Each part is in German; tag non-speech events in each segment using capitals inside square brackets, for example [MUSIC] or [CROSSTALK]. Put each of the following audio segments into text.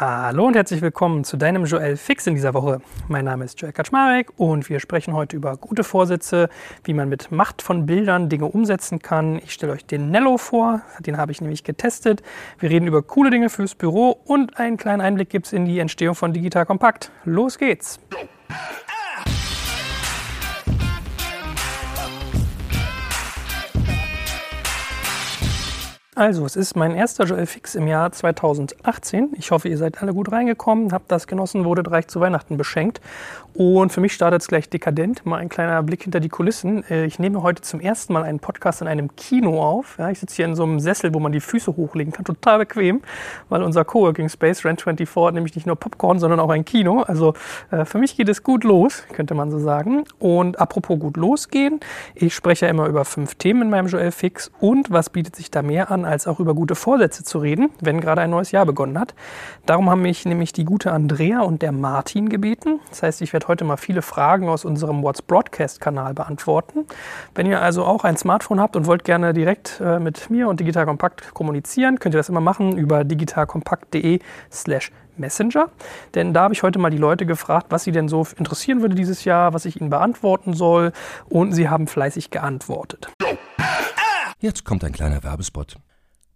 Hallo und herzlich willkommen zu deinem Joel Fix in dieser Woche. Mein Name ist Joel Kaczmarek und wir sprechen heute über gute Vorsätze, wie man mit Macht von Bildern Dinge umsetzen kann. Ich stelle euch den Nello vor, den habe ich nämlich getestet. Wir reden über coole Dinge fürs Büro und einen kleinen Einblick gibt es in die Entstehung von Digital Kompakt. Los geht's! Also, es ist mein erster Joel Fix im Jahr 2018. Ich hoffe, ihr seid alle gut reingekommen, habt das genossen, wurdet reich zu Weihnachten beschenkt. Und für mich startet es gleich dekadent. Mal ein kleiner Blick hinter die Kulissen. Äh, ich nehme heute zum ersten Mal einen Podcast in einem Kino auf. Ja, ich sitze hier in so einem Sessel, wo man die Füße hochlegen kann. Total bequem, weil unser Coworking Space Rent24 hat nämlich nicht nur Popcorn, sondern auch ein Kino. Also äh, für mich geht es gut los, könnte man so sagen. Und apropos gut losgehen, ich spreche ja immer über fünf Themen in meinem Joel Fix. Und was bietet sich da mehr an? Als auch über gute Vorsätze zu reden, wenn gerade ein neues Jahr begonnen hat. Darum haben mich nämlich die gute Andrea und der Martin gebeten. Das heißt, ich werde heute mal viele Fragen aus unserem What's Broadcast-Kanal beantworten. Wenn ihr also auch ein Smartphone habt und wollt gerne direkt äh, mit mir und Digital Kompakt kommunizieren, könnt ihr das immer machen über digitalkompakt.de slash Messenger. Denn da habe ich heute mal die Leute gefragt, was sie denn so interessieren würde dieses Jahr, was ich ihnen beantworten soll. Und sie haben fleißig geantwortet. Jetzt kommt ein kleiner Werbespot.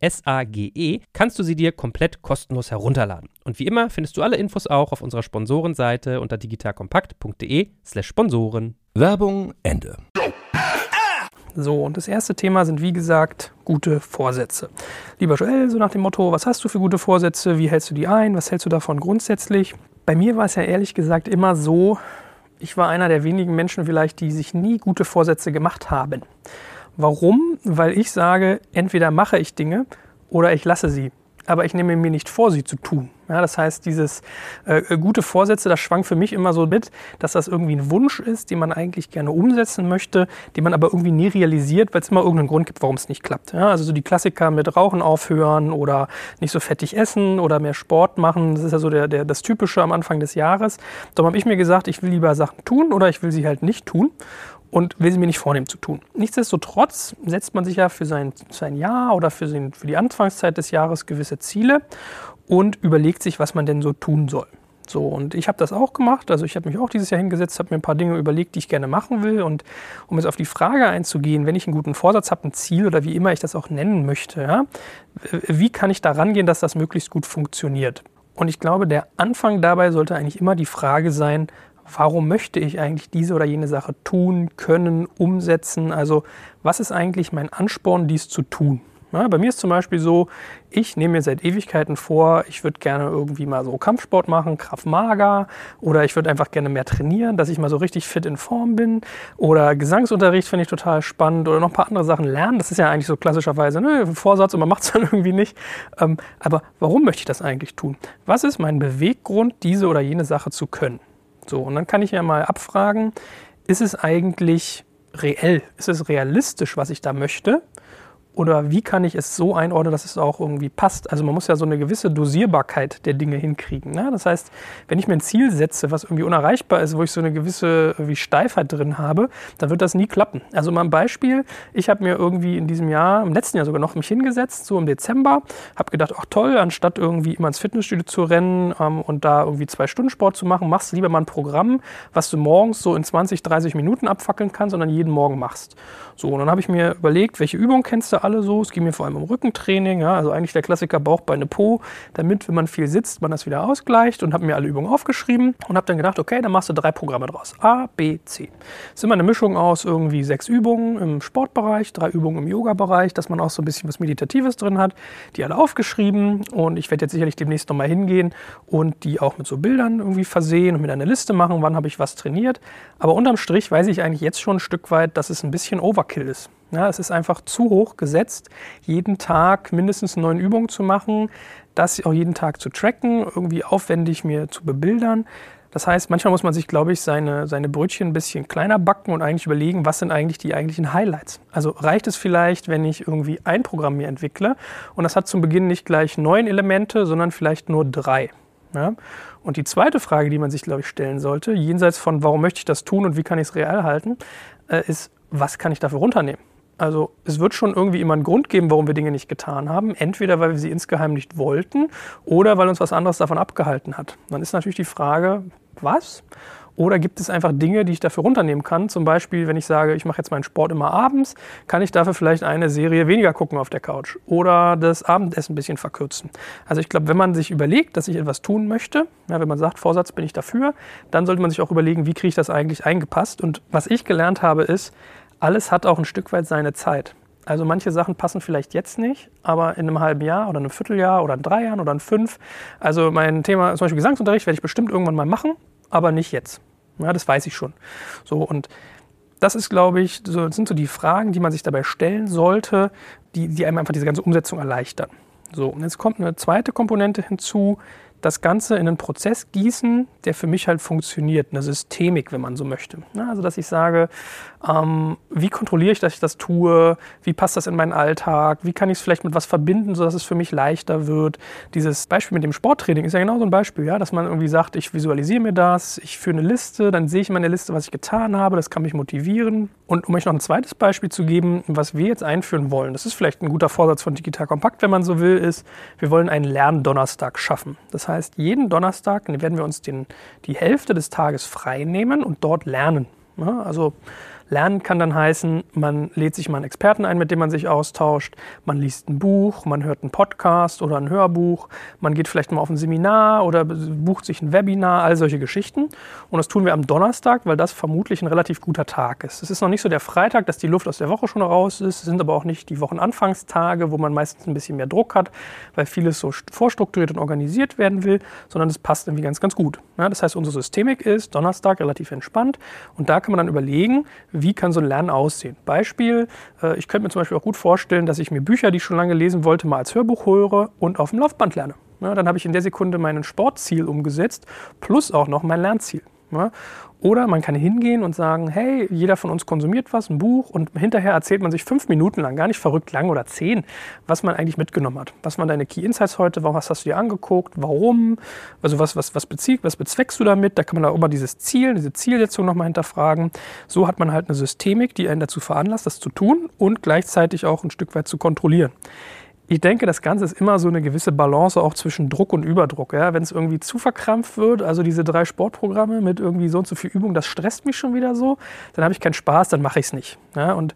S-A-G-E, kannst du sie dir komplett kostenlos herunterladen. Und wie immer findest du alle Infos auch auf unserer Sponsorenseite unter digitalkompakt.de slash Sponsoren. Werbung Ende. So, und das erste Thema sind wie gesagt gute Vorsätze. Lieber Joel, so nach dem Motto, was hast du für gute Vorsätze? Wie hältst du die ein? Was hältst du davon grundsätzlich? Bei mir war es ja ehrlich gesagt immer so, ich war einer der wenigen Menschen vielleicht, die sich nie gute Vorsätze gemacht haben. Warum? Weil ich sage, entweder mache ich Dinge oder ich lasse sie. Aber ich nehme mir nicht vor, sie zu tun. Ja, das heißt, dieses äh, äh, gute Vorsätze, das schwang für mich immer so mit, dass das irgendwie ein Wunsch ist, den man eigentlich gerne umsetzen möchte, den man aber irgendwie nie realisiert, weil es immer irgendeinen Grund gibt, warum es nicht klappt. Ja, also so die Klassiker mit Rauchen aufhören oder nicht so fettig essen oder mehr Sport machen, das ist ja so der, der, das Typische am Anfang des Jahres. Darum habe ich mir gesagt, ich will lieber Sachen tun oder ich will sie halt nicht tun und will sie mir nicht vornehmen zu tun. Nichtsdestotrotz setzt man sich ja für sein, sein Jahr oder für, sein, für die Anfangszeit des Jahres gewisse Ziele und überlegt sich, was man denn so tun soll. So, und ich habe das auch gemacht. Also ich habe mich auch dieses Jahr hingesetzt, habe mir ein paar Dinge überlegt, die ich gerne machen will. Und um jetzt auf die Frage einzugehen, wenn ich einen guten Vorsatz habe, ein Ziel oder wie immer ich das auch nennen möchte, ja, wie kann ich da rangehen, dass das möglichst gut funktioniert? Und ich glaube, der Anfang dabei sollte eigentlich immer die Frage sein, warum möchte ich eigentlich diese oder jene Sache tun, können, umsetzen? Also was ist eigentlich mein Ansporn, dies zu tun? Ja, bei mir ist zum Beispiel so, ich nehme mir seit Ewigkeiten vor, ich würde gerne irgendwie mal so Kampfsport machen, Kraft Mager, oder ich würde einfach gerne mehr trainieren, dass ich mal so richtig fit in Form bin. Oder Gesangsunterricht finde ich total spannend oder noch ein paar andere Sachen lernen. Das ist ja eigentlich so klassischerweise ne, Vorsatz und man macht es [LAUGHS] dann irgendwie nicht. Ähm, aber warum möchte ich das eigentlich tun? Was ist mein Beweggrund, diese oder jene Sache zu können? So, und dann kann ich ja mal abfragen, ist es eigentlich reell? Ist es realistisch, was ich da möchte? Oder wie kann ich es so einordnen, dass es auch irgendwie passt? Also man muss ja so eine gewisse Dosierbarkeit der Dinge hinkriegen. Ne? Das heißt, wenn ich mir ein Ziel setze, was irgendwie unerreichbar ist, wo ich so eine gewisse wie Steifheit drin habe, dann wird das nie klappen. Also mal ein Beispiel, ich habe mir irgendwie in diesem Jahr, im letzten Jahr sogar noch mich hingesetzt, so im Dezember, habe gedacht, ach toll, anstatt irgendwie immer ins Fitnessstudio zu rennen ähm, und da irgendwie zwei Stunden Sport zu machen, machst lieber mal ein Programm, was du morgens so in 20, 30 Minuten abfackeln kannst, sondern jeden Morgen machst. So, und dann habe ich mir überlegt, welche Übungen kennst du alle so? Es ging mir vor allem um Rückentraining, ja, also eigentlich der Klassiker Bauch, Beine, Po, damit, wenn man viel sitzt, man das wieder ausgleicht und habe mir alle Übungen aufgeschrieben und habe dann gedacht, okay, dann machst du drei Programme draus. A, B, C. Das ist immer eine Mischung aus irgendwie sechs Übungen im Sportbereich, drei Übungen im Yoga-Bereich, dass man auch so ein bisschen was Meditatives drin hat. Die alle aufgeschrieben und ich werde jetzt sicherlich demnächst nochmal hingehen und die auch mit so Bildern irgendwie versehen und mit einer Liste machen, wann habe ich was trainiert. Aber unterm Strich weiß ich eigentlich jetzt schon ein Stück weit, dass es ein bisschen Overkill ist. Ja, es ist einfach zu hoch gesetzt, jeden Tag mindestens neun Übungen zu machen, das auch jeden Tag zu tracken, irgendwie aufwendig mir zu bebildern. Das heißt, manchmal muss man sich, glaube ich, seine, seine Brötchen ein bisschen kleiner backen und eigentlich überlegen, was sind eigentlich die eigentlichen Highlights. Also reicht es vielleicht, wenn ich irgendwie ein Programm mir entwickle und das hat zum Beginn nicht gleich neun Elemente, sondern vielleicht nur drei. Ja? Und die zweite Frage, die man sich, glaube ich, stellen sollte, jenseits von, warum möchte ich das tun und wie kann ich es real halten, äh, ist, was kann ich dafür runternehmen? Also es wird schon irgendwie immer einen Grund geben, warum wir Dinge nicht getan haben. Entweder weil wir sie insgeheim nicht wollten oder weil uns was anderes davon abgehalten hat. Dann ist natürlich die Frage, was? Oder gibt es einfach Dinge, die ich dafür runternehmen kann? Zum Beispiel, wenn ich sage, ich mache jetzt meinen Sport immer abends, kann ich dafür vielleicht eine Serie weniger gucken auf der Couch oder das Abendessen ein bisschen verkürzen. Also ich glaube, wenn man sich überlegt, dass ich etwas tun möchte, ja, wenn man sagt, Vorsatz bin ich dafür, dann sollte man sich auch überlegen, wie kriege ich das eigentlich eingepasst. Und was ich gelernt habe, ist, alles hat auch ein Stück weit seine Zeit. Also manche Sachen passen vielleicht jetzt nicht, aber in einem halben Jahr oder einem Vierteljahr oder in drei Jahren oder in fünf. Also mein Thema, zum Beispiel Gesangsunterricht, werde ich bestimmt irgendwann mal machen, aber nicht jetzt. Ja, das weiß ich schon. So und das ist, glaube ich, so, sind so die Fragen, die man sich dabei stellen sollte, die, die einem einfach diese ganze Umsetzung erleichtern. So, und jetzt kommt eine zweite Komponente hinzu, das Ganze in einen Prozess gießen, der für mich halt funktioniert, eine Systemik, wenn man so möchte. Also, dass ich sage, ähm, wie kontrolliere ich, dass ich das tue? Wie passt das in meinen Alltag? Wie kann ich es vielleicht mit was verbinden, sodass es für mich leichter wird? Dieses Beispiel mit dem Sporttraining ist ja genau so ein Beispiel, ja, dass man irgendwie sagt, ich visualisiere mir das, ich führe eine Liste, dann sehe ich in meiner Liste, was ich getan habe, das kann mich motivieren. Und um euch noch ein zweites Beispiel zu geben, was wir jetzt einführen wollen, das ist vielleicht ein guter Vorsatz von Digital Kompakt, wenn man so will, ist, wir wollen einen Lerndonnerstag schaffen. Das heißt, jeden Donnerstag werden wir uns den, die Hälfte des Tages frei nehmen und dort lernen. Ja, also Lernen kann dann heißen, man lädt sich mal einen Experten ein, mit dem man sich austauscht, man liest ein Buch, man hört einen Podcast oder ein Hörbuch, man geht vielleicht mal auf ein Seminar oder bucht sich ein Webinar, all solche Geschichten. Und das tun wir am Donnerstag, weil das vermutlich ein relativ guter Tag ist. Es ist noch nicht so der Freitag, dass die Luft aus der Woche schon raus ist, es sind aber auch nicht die Wochenanfangstage, wo man meistens ein bisschen mehr Druck hat, weil vieles so vorstrukturiert und organisiert werden will, sondern es passt irgendwie ganz, ganz gut. Ja, das heißt, unsere Systemik ist Donnerstag relativ entspannt und da kann man dann überlegen, wie kann so ein Lernen aussehen. Beispiel, äh, ich könnte mir zum Beispiel auch gut vorstellen, dass ich mir Bücher, die ich schon lange lesen wollte, mal als Hörbuch höre und auf dem Laufband lerne. Dann habe ich in der Sekunde mein Sportziel umgesetzt, plus auch noch mein Lernziel. Ja, oder man kann hingehen und sagen, hey, jeder von uns konsumiert was, ein Buch, und hinterher erzählt man sich fünf Minuten lang, gar nicht verrückt lang oder zehn, was man eigentlich mitgenommen hat. Was waren deine Key Insights heute? Was hast du dir angeguckt? Warum? Also was, was, was, bezieh, was bezweckst du damit? Da kann man auch immer dieses Ziel, diese Zielsetzung nochmal hinterfragen. So hat man halt eine Systemik, die einen dazu veranlasst, das zu tun und gleichzeitig auch ein Stück weit zu kontrollieren ich denke, das Ganze ist immer so eine gewisse Balance auch zwischen Druck und Überdruck. Ja? Wenn es irgendwie zu verkrampft wird, also diese drei Sportprogramme mit irgendwie so und so viel Übung, das stresst mich schon wieder so, dann habe ich keinen Spaß, dann mache ich es nicht. Ja? Und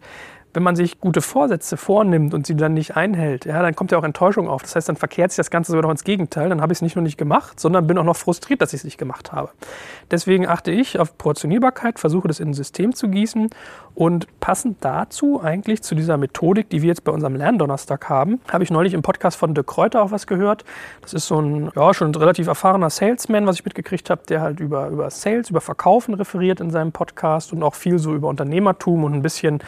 wenn man sich gute Vorsätze vornimmt und sie dann nicht einhält, ja, dann kommt ja auch Enttäuschung auf. Das heißt, dann verkehrt sich das Ganze sogar noch ins Gegenteil. Dann habe ich es nicht nur nicht gemacht, sondern bin auch noch frustriert, dass ich es nicht gemacht habe. Deswegen achte ich auf Portionierbarkeit, versuche das in ein System zu gießen und passend dazu eigentlich zu dieser Methodik, die wir jetzt bei unserem Lerndonnerstag haben, habe ich neulich im Podcast von De Kräuter auch was gehört. Das ist so ein ja, schon relativ erfahrener Salesman, was ich mitgekriegt habe, der halt über, über Sales, über Verkaufen referiert in seinem Podcast und auch viel so über Unternehmertum und ein bisschen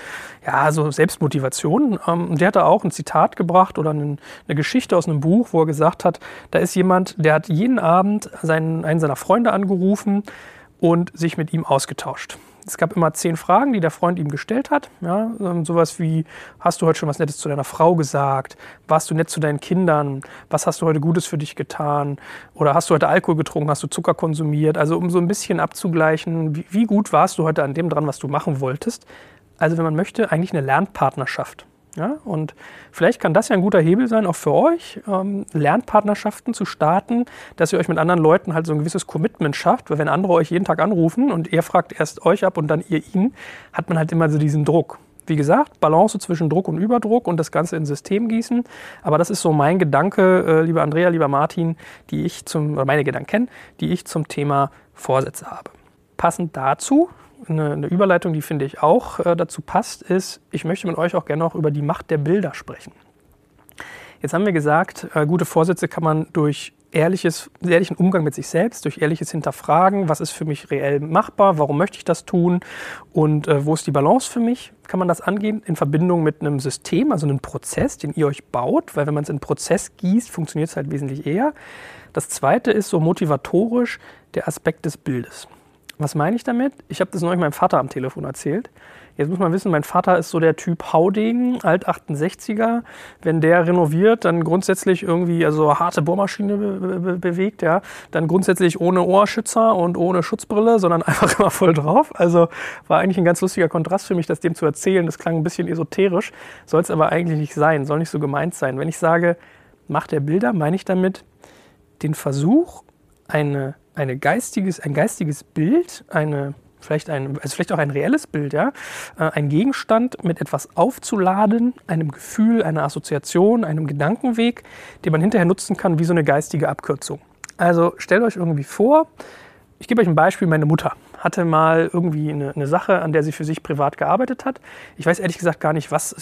ja, so Selbstmotivation. Ähm, der hat da auch ein Zitat gebracht oder eine, eine, Geschichte aus einem Buch, wo er gesagt hat, da ist jemand, der hat jeden Abend seinen, einen seiner Freunde angerufen und sich mit ihm ausgetauscht. Es gab immer zehn Fragen, die der Freund ihm gestellt hat. Ja, ähm, sowas wie, hast du heute schon was Nettes zu deiner Frau gesagt? Warst du nett zu deinen Kindern? Was hast du heute Gutes für dich getan? Oder hast du heute Alkohol getrunken? Hast du Zucker konsumiert? Also um so ein bisschen abzugleichen, wie, wie gut warst du heute an dem dran, was du machen wolltest? Also wenn man möchte, eigentlich eine Lernpartnerschaft. Ja, und vielleicht kann das ja ein guter Hebel sein, auch für euch, ähm, Lernpartnerschaften zu starten, dass ihr euch mit anderen Leuten halt so ein gewisses Commitment schafft, weil wenn andere euch jeden Tag anrufen und ihr fragt erst euch ab und dann ihr ihn, hat man halt immer so diesen Druck. Wie gesagt, Balance zwischen Druck und Überdruck und das Ganze ins System gießen. Aber das ist so mein Gedanke, äh, lieber Andrea, lieber Martin, die ich zum, oder meine Gedanken, die ich zum Thema Vorsätze habe. Passend dazu eine, eine Überleitung, die finde ich auch äh, dazu passt, ist, ich möchte mit euch auch gerne noch über die Macht der Bilder sprechen. Jetzt haben wir gesagt, äh, gute Vorsätze kann man durch ehrliches, ehrlichen Umgang mit sich selbst, durch ehrliches Hinterfragen, was ist für mich reell machbar, warum möchte ich das tun und äh, wo ist die Balance für mich, kann man das angehen in Verbindung mit einem System, also einem Prozess, den ihr euch baut, weil wenn man es in Prozess gießt, funktioniert es halt wesentlich eher. Das zweite ist so motivatorisch der Aspekt des Bildes. Was meine ich damit? Ich habe das neulich meinem Vater am Telefon erzählt. Jetzt muss man wissen, mein Vater ist so der Typ Haudegen, alt 68er. Wenn der renoviert, dann grundsätzlich irgendwie also harte Bohrmaschine be be bewegt, ja, dann grundsätzlich ohne Ohrschützer und ohne Schutzbrille, sondern [LAUGHS] einfach immer voll drauf. Also war eigentlich ein ganz lustiger Kontrast für mich, das dem zu erzählen. Das klang ein bisschen esoterisch, soll es aber eigentlich nicht sein, soll nicht so gemeint sein. Wenn ich sage, macht er Bilder, meine ich damit den Versuch, eine eine geistiges, ein geistiges Bild, eine, vielleicht, ein, also vielleicht auch ein reelles Bild, ja, äh, ein Gegenstand mit etwas aufzuladen, einem Gefühl, einer Assoziation, einem Gedankenweg, den man hinterher nutzen kann wie so eine geistige Abkürzung. Also stellt euch irgendwie vor, ich gebe euch ein Beispiel, meine Mutter hatte mal irgendwie eine, eine, Sache, an der sie für sich privat gearbeitet hat. Ich weiß ehrlich gesagt gar nicht, was,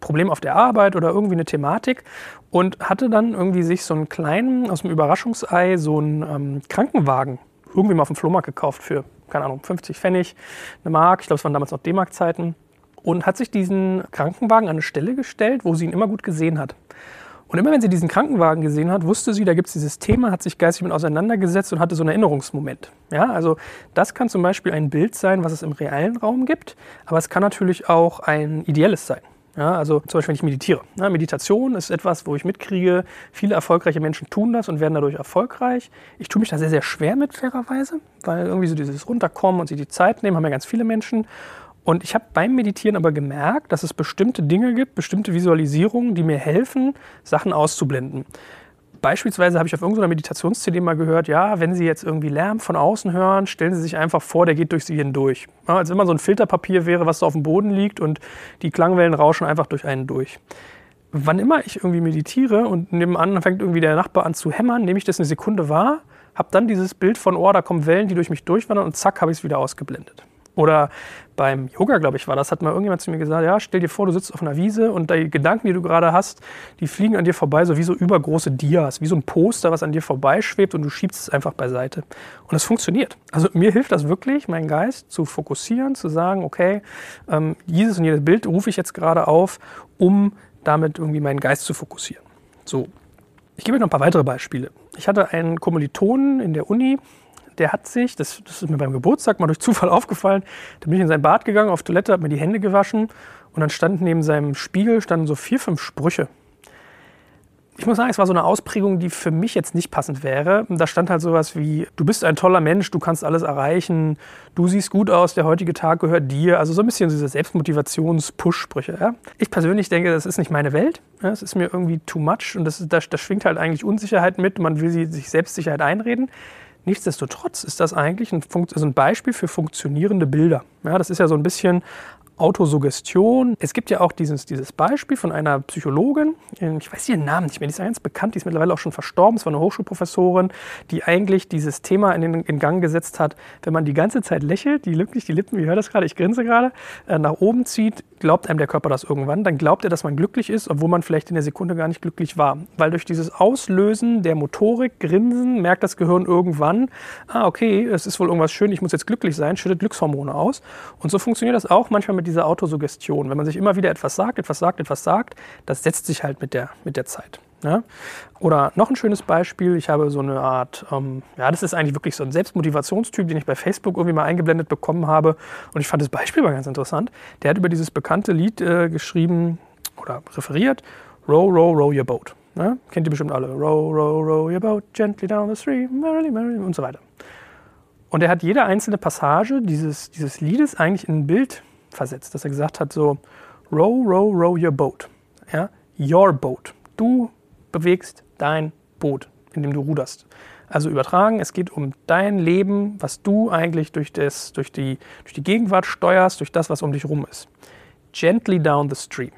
Problem auf der Arbeit oder irgendwie eine Thematik. Und hatte dann irgendwie sich so einen kleinen, aus dem Überraschungsei, so einen ähm, Krankenwagen irgendwie mal auf dem Flohmarkt gekauft für, keine Ahnung, 50 Pfennig, eine Mark. Ich glaube, es waren damals noch D-Mark-Zeiten. Und hat sich diesen Krankenwagen an eine Stelle gestellt, wo sie ihn immer gut gesehen hat. Und immer wenn sie diesen Krankenwagen gesehen hat, wusste sie, da gibt es dieses Thema, hat sich geistig mit auseinandergesetzt und hatte so einen Erinnerungsmoment. Ja, also das kann zum Beispiel ein Bild sein, was es im realen Raum gibt, aber es kann natürlich auch ein ideelles sein. Ja, also zum Beispiel, wenn ich meditiere. Ja, Meditation ist etwas, wo ich mitkriege, viele erfolgreiche Menschen tun das und werden dadurch erfolgreich. Ich tue mich da sehr, sehr schwer mit, fairerweise, weil irgendwie so dieses Runterkommen und sich die Zeit nehmen, haben ja ganz viele Menschen. Und ich habe beim Meditieren aber gemerkt, dass es bestimmte Dinge gibt, bestimmte Visualisierungen, die mir helfen, Sachen auszublenden. Beispielsweise habe ich auf irgendeiner Meditations-CD mal gehört, ja, wenn Sie jetzt irgendwie Lärm von außen hören, stellen Sie sich einfach vor, der geht durch Sie hindurch. Ja, als wenn man so ein Filterpapier wäre, was so auf dem Boden liegt und die Klangwellen rauschen einfach durch einen durch. Wann immer ich irgendwie meditiere und nebenan fängt irgendwie der Nachbar an zu hämmern, nehme ich das eine Sekunde wahr, habe dann dieses Bild von, oh, da kommen Wellen, die durch mich durchwandern und zack, habe ich es wieder ausgeblendet. Oder beim Yoga, glaube ich, war das, hat mal irgendjemand zu mir gesagt, ja, stell dir vor, du sitzt auf einer Wiese und die Gedanken, die du gerade hast, die fliegen an dir vorbei, so wie so übergroße Dias, wie so ein Poster, was an dir vorbeischwebt und du schiebst es einfach beiseite. Und es funktioniert. Also mir hilft das wirklich, meinen Geist zu fokussieren, zu sagen, okay, ähm, dieses und jedes Bild rufe ich jetzt gerade auf, um damit irgendwie meinen Geist zu fokussieren. So. Ich gebe euch noch ein paar weitere Beispiele. Ich hatte einen Kommilitonen in der Uni, der hat sich, das, das, ist mir beim Geburtstag mal durch Zufall [LAUGHS] aufgefallen, da bin ich in sein Bad gegangen, auf Toilette, habe mir die Hände gewaschen und dann standen neben seinem Spiegel standen so vier, fünf Sprüche. Ich muss sagen, es war so eine Ausprägung, die für mich jetzt nicht passend wäre. Da stand halt sowas wie, du bist ein toller Mensch, du kannst alles erreichen, du siehst gut aus, der heutige Tag gehört dir. Also so ein bisschen diese Selbstmotivations-Push-Sprüche. Ja? Ich persönlich denke, das ist nicht meine Welt. Ja? Das ist mir irgendwie too much und das, das, das schwingt halt eigentlich Unsicherheit mit. Man will sich Selbstsicherheit einreden. Nichtsdestotrotz ist das eigentlich ein, also ein Beispiel für funktionierende Bilder. Ja, das ist ja so ein bisschen Autosuggestion. Es gibt ja auch dieses, dieses Beispiel von einer Psychologin, ich weiß ihren Namen nicht mehr, die ist ja ganz bekannt, die ist mittlerweile auch schon verstorben, es war eine Hochschulprofessorin, die eigentlich dieses Thema in, den, in Gang gesetzt hat, wenn man die ganze Zeit lächelt, die nicht die Lippen, wie hört das gerade, ich grinse gerade, äh, nach oben zieht, glaubt einem der Körper das irgendwann, dann glaubt er, dass man glücklich ist, obwohl man vielleicht in der Sekunde gar nicht glücklich war. Weil durch dieses Auslösen der Motorik, Grinsen, merkt das Gehirn irgendwann, ah okay, es ist wohl irgendwas schön, ich muss jetzt glücklich sein, schüttet Glückshormone aus. Und so funktioniert das auch manchmal mit dieser Autosuggestion. Wenn man sich immer wieder etwas sagt, etwas sagt, etwas sagt, das setzt sich halt mit der, mit der Zeit. Ja? Oder noch ein schönes Beispiel, ich habe so eine Art, ähm, ja, das ist eigentlich wirklich so ein Selbstmotivationstyp, den ich bei Facebook irgendwie mal eingeblendet bekommen habe. Und ich fand das Beispiel mal ganz interessant. Der hat über dieses bekannte Lied äh, geschrieben oder referiert, Row, row, row your boat. Ja? Kennt ihr bestimmt alle. Row, row, row your boat gently down the stream, merrily, merrily und so weiter. Und er hat jede einzelne Passage dieses, dieses Liedes eigentlich in ein Bild versetzt, dass er gesagt hat, so, row, row, row your boat. Ja? Your boat. Du bewegst dein Boot, in dem du ruderst. Also übertragen, es geht um dein Leben, was du eigentlich durch, das, durch, die, durch die Gegenwart steuerst, durch das, was um dich rum ist. Gently down the stream.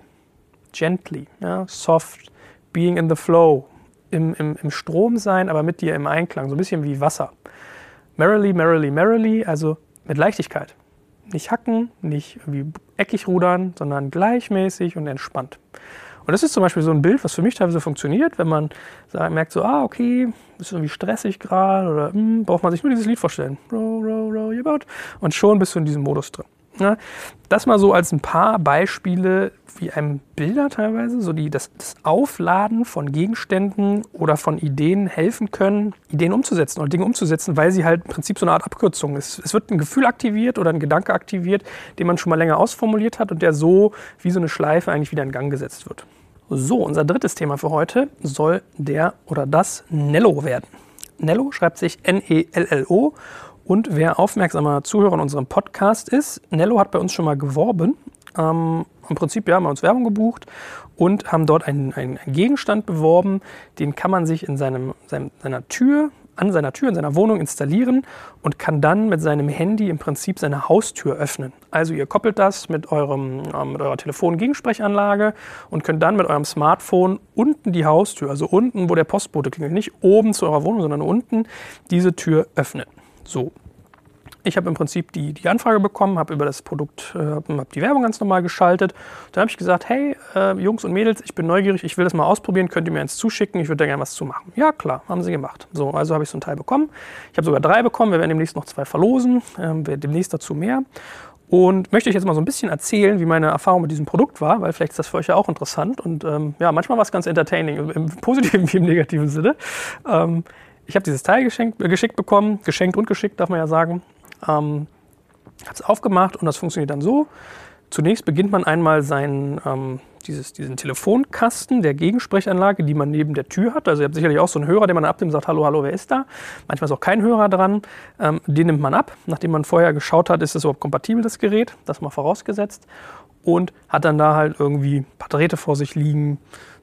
Gently, ja, soft, being in the flow, im, im, im Strom sein, aber mit dir im Einklang, so ein bisschen wie Wasser. Merrily, merrily, merrily, also mit Leichtigkeit. Nicht hacken, nicht irgendwie eckig rudern, sondern gleichmäßig und entspannt. Und das ist zum Beispiel so ein Bild, was für mich teilweise funktioniert, wenn man merkt so, ah, okay, ist irgendwie stressig gerade oder hm, braucht man sich nur dieses Lied vorstellen. Row, row, row your boat. Und schon bist du in diesem Modus drin. Ja, das mal so als ein paar Beispiele, wie einem Bilder teilweise, so die das, das, Aufladen von Gegenständen oder von Ideen helfen können, Ideen umzusetzen oder Dinge umzusetzen, weil sie halt im Prinzip so eine Art Abkürzung ist. Es wird ein Gefühl aktiviert oder ein Gedanke aktiviert, den man schon mal länger ausformuliert hat und der so wie so eine Schleife eigentlich wieder in Gang gesetzt wird. So, unser drittes Thema für heute soll der oder das Nello werden. Nello schreibt sich N-E-L-L-O und wer aufmerksamer Zuhörer in unserem Podcast ist, Nello hat bei uns schon mal geworben. Ähm, Im Prinzip, ja, haben wir uns Werbung gebucht und haben dort einen, einen Gegenstand beworben. Den kann man sich in seinem, seinem, seiner Tür an seiner Tür in seiner Wohnung installieren und kann dann mit seinem Handy im Prinzip seine Haustür öffnen. Also ihr koppelt das mit, eurem, äh, mit eurer Telefon-Gegensprechanlage und könnt dann mit eurem Smartphone unten die Haustür, also unten, wo der Postbote klingelt, nicht oben zu eurer Wohnung, sondern unten diese Tür öffnen. So, ich habe im Prinzip die, die Anfrage bekommen, habe über das Produkt, äh, habe die Werbung ganz normal geschaltet. Dann habe ich gesagt, hey äh, Jungs und Mädels, ich bin neugierig, ich will das mal ausprobieren, könnt ihr mir eins zuschicken, ich würde da gerne was zu machen. Ja klar, haben sie gemacht. So, also habe ich so ein Teil bekommen. Ich habe sogar drei bekommen, wir werden demnächst noch zwei verlosen, äh, demnächst dazu mehr. Und möchte euch jetzt mal so ein bisschen erzählen, wie meine Erfahrung mit diesem Produkt war, weil vielleicht ist das für euch ja auch interessant. Und ähm, ja, manchmal war es ganz entertaining, im positiven wie im negativen Sinne. Ähm, ich habe dieses Teil geschenkt, äh, geschickt bekommen, geschenkt und geschickt, darf man ja sagen. Ähm, hat es aufgemacht und das funktioniert dann so. Zunächst beginnt man einmal seinen, ähm, dieses, diesen Telefonkasten der Gegensprechanlage, die man neben der Tür hat. Also ihr habt sicherlich auch so einen Hörer, den man abnimmt und sagt, hallo, hallo, wer ist da? Manchmal ist auch kein Hörer dran. Ähm, den nimmt man ab, nachdem man vorher geschaut hat, ist es überhaupt kompatibel, das Gerät. Das mal vorausgesetzt. Und hat dann da halt irgendwie ein paar Drähte vor sich liegen,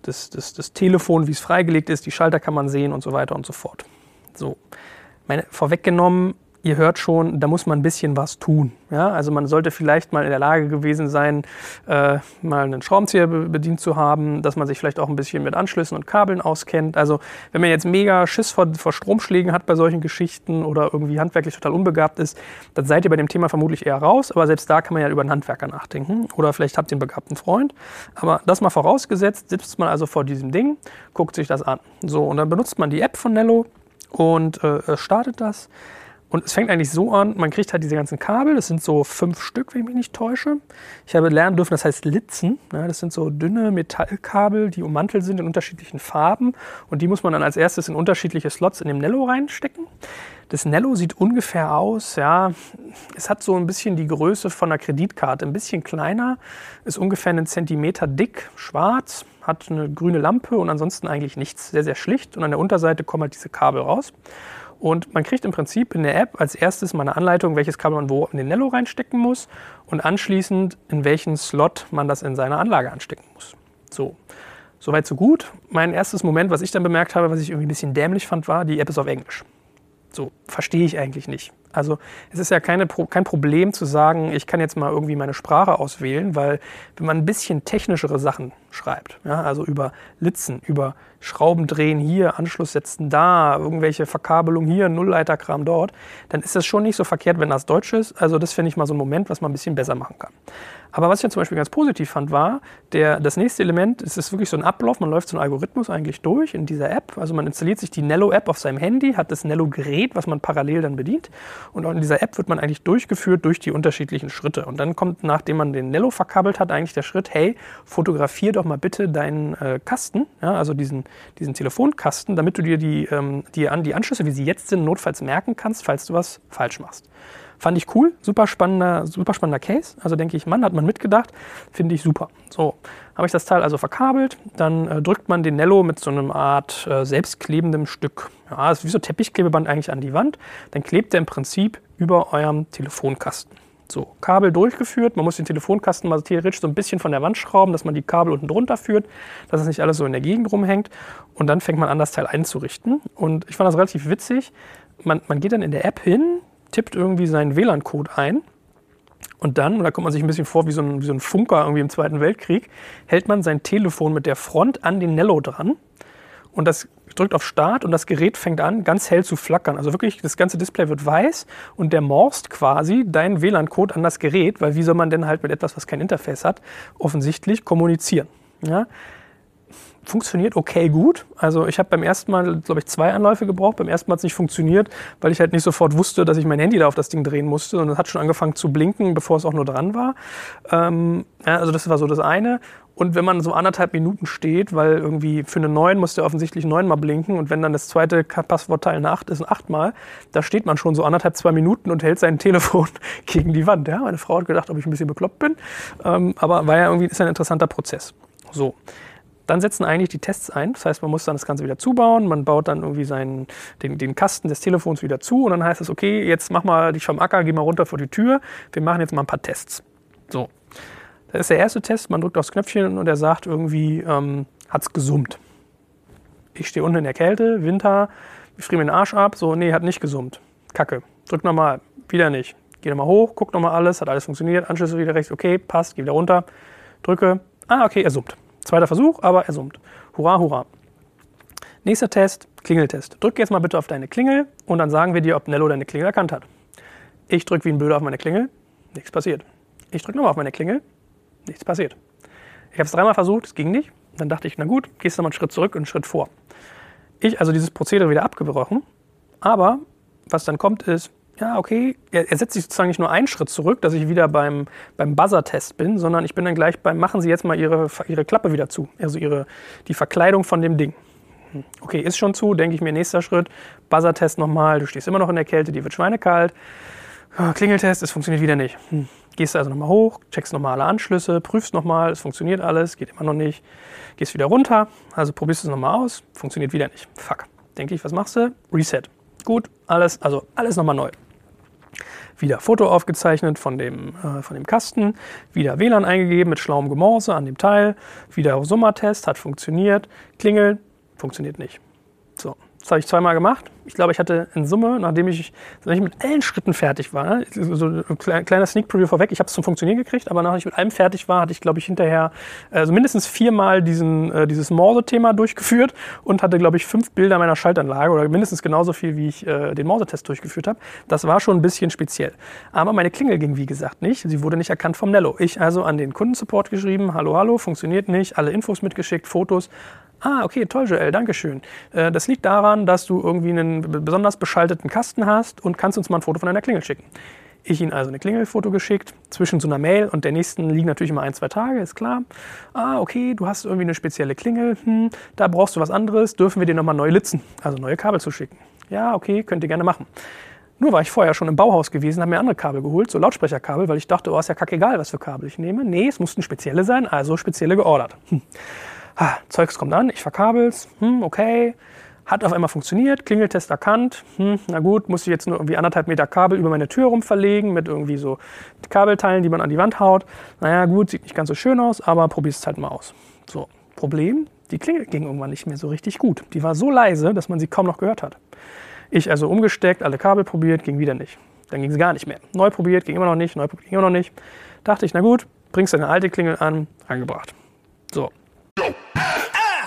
das, das, das Telefon, wie es freigelegt ist, die Schalter kann man sehen und so weiter und so fort. So, meine, vorweggenommen, ihr hört schon, da muss man ein bisschen was tun. Ja? Also man sollte vielleicht mal in der Lage gewesen sein, äh, mal einen Schraubenzieher bedient zu haben, dass man sich vielleicht auch ein bisschen mit Anschlüssen und Kabeln auskennt. Also wenn man jetzt mega Schiss vor, vor Stromschlägen hat bei solchen Geschichten oder irgendwie handwerklich total unbegabt ist, dann seid ihr bei dem Thema vermutlich eher raus. Aber selbst da kann man ja über einen Handwerker nachdenken. Oder vielleicht habt ihr einen begabten Freund. Aber das mal vorausgesetzt, sitzt man also vor diesem Ding, guckt sich das an. So, und dann benutzt man die App von Nello und äh, startet das. Und es fängt eigentlich so an, man kriegt halt diese ganzen Kabel, das sind so fünf Stück, wenn ich mich nicht täusche. Ich habe lernen dürfen, das heißt Litzen. Ja, das sind so dünne Metallkabel, die ummantelt sind in unterschiedlichen Farben. Und die muss man dann als erstes in unterschiedliche Slots in dem Nello reinstecken. Das Nello sieht ungefähr aus, ja, es hat so ein bisschen die Größe von einer Kreditkarte, ein bisschen kleiner, ist ungefähr einen Zentimeter dick, schwarz, hat eine grüne Lampe und ansonsten eigentlich nichts, sehr, sehr schlicht. Und an der Unterseite kommen halt diese Kabel raus. Und man kriegt im Prinzip in der App als erstes mal eine Anleitung, welches Kabel man wo in den Nello reinstecken muss und anschließend in welchen Slot man das in seiner Anlage anstecken muss. So, soweit so gut. Mein erstes Moment, was ich dann bemerkt habe, was ich irgendwie ein bisschen dämlich fand, war, die App ist auf Englisch. So, verstehe ich eigentlich nicht. Also es ist ja keine, kein Problem zu sagen, ich kann jetzt mal irgendwie meine Sprache auswählen, weil wenn man ein bisschen technischere Sachen schreibt, ja, also über Litzen, über Schrauben drehen hier, Anschluss setzen da, irgendwelche Verkabelung hier, Nullleiterkram dort, dann ist das schon nicht so verkehrt, wenn das Deutsch ist. Also das finde ich mal so ein Moment, was man ein bisschen besser machen kann. Aber was ich zum Beispiel ganz positiv fand, war, der, das nächste Element, es ist wirklich so ein Ablauf, man läuft so einen Algorithmus eigentlich durch in dieser App. Also man installiert sich die Nello-App auf seinem Handy, hat das Nello-Gerät, was man parallel dann bedient. Und in dieser App wird man eigentlich durchgeführt durch die unterschiedlichen Schritte. Und dann kommt, nachdem man den Nello verkabelt hat, eigentlich der Schritt, hey, fotografier doch mal bitte deinen äh, Kasten, ja, also diesen, diesen Telefonkasten, damit du dir die, ähm, die, an, die Anschlüsse, wie sie jetzt sind, notfalls merken kannst, falls du was falsch machst. Fand ich cool, super spannender, super spannender Case. Also denke ich, Mann, hat man mitgedacht, finde ich super. So, habe ich das Teil also verkabelt, dann äh, drückt man den Nello mit so einer Art äh, selbstklebendem Stück, ja, ist wie so Teppichklebeband eigentlich an die Wand, dann klebt er im Prinzip über eurem Telefonkasten. So, Kabel durchgeführt. Man muss den Telefonkasten mal theoretisch so ein bisschen von der Wand schrauben, dass man die Kabel unten drunter führt, dass es nicht alles so in der Gegend rumhängt. Und dann fängt man an, das Teil einzurichten. Und ich fand das relativ witzig. Man, man geht dann in der App hin, tippt irgendwie seinen WLAN-Code ein. Und dann, und da kommt man sich ein bisschen vor wie so, ein, wie so ein Funker irgendwie im Zweiten Weltkrieg, hält man sein Telefon mit der Front an den Nello dran. Und das drückt auf Start und das Gerät fängt an, ganz hell zu flackern. Also wirklich, das ganze Display wird weiß und der morst quasi deinen WLAN-Code an das Gerät, weil wie soll man denn halt mit etwas, was kein Interface hat, offensichtlich kommunizieren. Ja? Funktioniert okay gut. Also ich habe beim ersten Mal, glaube ich, zwei Anläufe gebraucht. Beim ersten Mal hat es nicht funktioniert, weil ich halt nicht sofort wusste, dass ich mein Handy da auf das Ding drehen musste, sondern es hat schon angefangen zu blinken, bevor es auch nur dran war. Ähm, ja, also das war so das eine. Und wenn man so anderthalb Minuten steht, weil irgendwie für eine 9 muss der offensichtlich neunmal blinken und wenn dann das zweite Passwortteil eine 8 ist, achtmal, da steht man schon so anderthalb, zwei Minuten und hält sein [LAUGHS] Telefon gegen die Wand. Ja? Meine Frau hat gedacht, ob ich ein bisschen bekloppt bin, ähm, aber war ja irgendwie ist ein interessanter Prozess. So. Dann setzen eigentlich die Tests ein. Das heißt, man muss dann das Ganze wieder zubauen. Man baut dann irgendwie seinen, den, den Kasten des Telefons wieder zu. Und dann heißt es, okay, jetzt mach mal dich vom Acker, geh mal runter vor die Tür. Wir machen jetzt mal ein paar Tests. So. Das ist der erste Test. Man drückt aufs Knöpfchen und er sagt irgendwie, ähm, hat's gesummt. Ich stehe unten in der Kälte, Winter, ich friere mir den Arsch ab. So, nee, hat nicht gesummt. Kacke. Drück nochmal. Wieder nicht. Geh nochmal hoch, guck nochmal alles, hat alles funktioniert. Anschlüsse wieder rechts, okay, passt, geh wieder runter. Drücke. Ah, okay, er summt. Zweiter Versuch, aber er summt. Hurra, hurra. Nächster Test, Klingeltest. Drück jetzt mal bitte auf deine Klingel und dann sagen wir dir, ob Nello deine Klingel erkannt hat. Ich drücke wie ein Blöder auf meine Klingel, nichts passiert. Ich drücke nochmal auf meine Klingel, Nichts passiert. Ich habe es dreimal versucht, es ging nicht. Dann dachte ich, na gut, gehst du mal einen Schritt zurück und einen Schritt vor. Ich also dieses Prozedere wieder abgebrochen. Aber was dann kommt ist, ja, okay, er, setzt sich sozusagen nicht nur einen Schritt zurück, dass ich wieder beim, beim Buzzer-Test bin, sondern ich bin dann gleich beim, machen Sie jetzt mal Ihre, Ihre Klappe wieder zu. Also ihre, die Verkleidung von dem Ding. Hm, okay, ist schon zu, denke ich mir, nächster Schritt, Buzzer-Test nochmal, du stehst immer noch in der Kälte, die wird schweinekalt. Klingeltest, es funktioniert wieder nicht. Hm. Gehst also nochmal hoch, checkst nochmal alle Anschlüsse, prüfst nochmal, es funktioniert alles, geht immer noch nicht. Gehst wieder runter, also probierst es nochmal aus, funktioniert wieder nicht. Fuck. Denke ich, was machst du? Reset. Gut, alles, also alles nochmal neu. Wieder Foto aufgezeichnet von dem, äh, von dem Kasten, wieder WLAN eingegeben mit schlauem Gemorse an dem Teil, wieder Summertest, hat funktioniert, Klingel, funktioniert nicht. So, das habe ich zweimal gemacht. Ich glaube, ich hatte in Summe, nachdem ich, nachdem ich mit allen Schritten fertig war, so ein kleiner Sneak Preview vorweg, ich habe es zum Funktionieren gekriegt, aber nachdem ich mit allem fertig war, hatte ich, glaube ich, hinterher also mindestens viermal diesen, äh, dieses Morse-Thema durchgeführt und hatte, glaube ich, fünf Bilder meiner Schaltanlage oder mindestens genauso viel, wie ich äh, den Morse-Test durchgeführt habe. Das war schon ein bisschen speziell. Aber meine Klingel ging, wie gesagt, nicht. Sie wurde nicht erkannt vom Nello. Ich also an den Kundensupport geschrieben, hallo, hallo, funktioniert nicht, alle Infos mitgeschickt, Fotos, Ah, okay, toll, Joel, danke schön. Äh, das liegt daran, dass du irgendwie einen besonders beschalteten Kasten hast und kannst uns mal ein Foto von deiner Klingel schicken. Ich ihnen also eine Klingelfoto geschickt. Zwischen so einer Mail und der nächsten liegen natürlich immer ein, zwei Tage, ist klar. Ah, okay, du hast irgendwie eine spezielle Klingel. Hm, da brauchst du was anderes. Dürfen wir dir nochmal neu litzen, also neue Kabel zu schicken? Ja, okay, könnt ihr gerne machen. Nur war ich vorher schon im Bauhaus gewesen, habe mir andere Kabel geholt, so Lautsprecherkabel, weil ich dachte, oh, ist ja kackegal, was für Kabel ich nehme. Nee, es mussten spezielle sein, also spezielle geordert. Hm ah, Zeugs kommt an, ich verkabel's, hm, okay, hat auf einmal funktioniert, Klingeltest erkannt, hm, na gut, muss ich jetzt nur irgendwie anderthalb Meter Kabel über meine Tür rum verlegen mit irgendwie so Kabelteilen, die man an die Wand haut. Naja, gut, sieht nicht ganz so schön aus, aber probier's halt mal aus. So, Problem, die Klingel ging irgendwann nicht mehr so richtig gut. Die war so leise, dass man sie kaum noch gehört hat. Ich also umgesteckt, alle Kabel probiert, ging wieder nicht. Dann ging sie gar nicht mehr. Neu probiert, ging immer noch nicht, neu probiert, ging immer noch nicht. Dachte ich, na gut, bringst deine alte Klingel an, angebracht. So,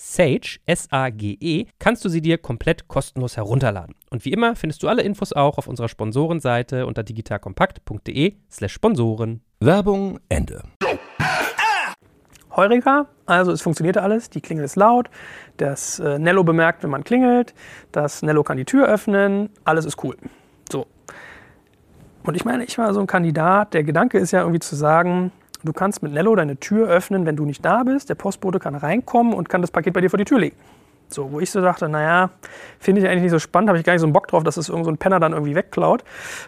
Sage, S-A-G-E, kannst du sie dir komplett kostenlos herunterladen. Und wie immer findest du alle Infos auch auf unserer Sponsorenseite unter digitalkompakt.de slash Sponsoren. Werbung Ende. Heureka, also es funktionierte alles, die Klingel ist laut, das äh, Nello bemerkt, wenn man klingelt, das Nello kann die Tür öffnen, alles ist cool. So. Und ich meine, ich war so ein Kandidat, der Gedanke ist ja irgendwie zu sagen, Du kannst mit Nello deine Tür öffnen, wenn du nicht da bist. Der Postbote kann reinkommen und kann das Paket bei dir vor die Tür legen. So, wo ich so dachte, naja, finde ich eigentlich nicht so spannend, habe ich gar nicht so einen Bock drauf, dass es irgendein so Penner dann irgendwie wegklaut.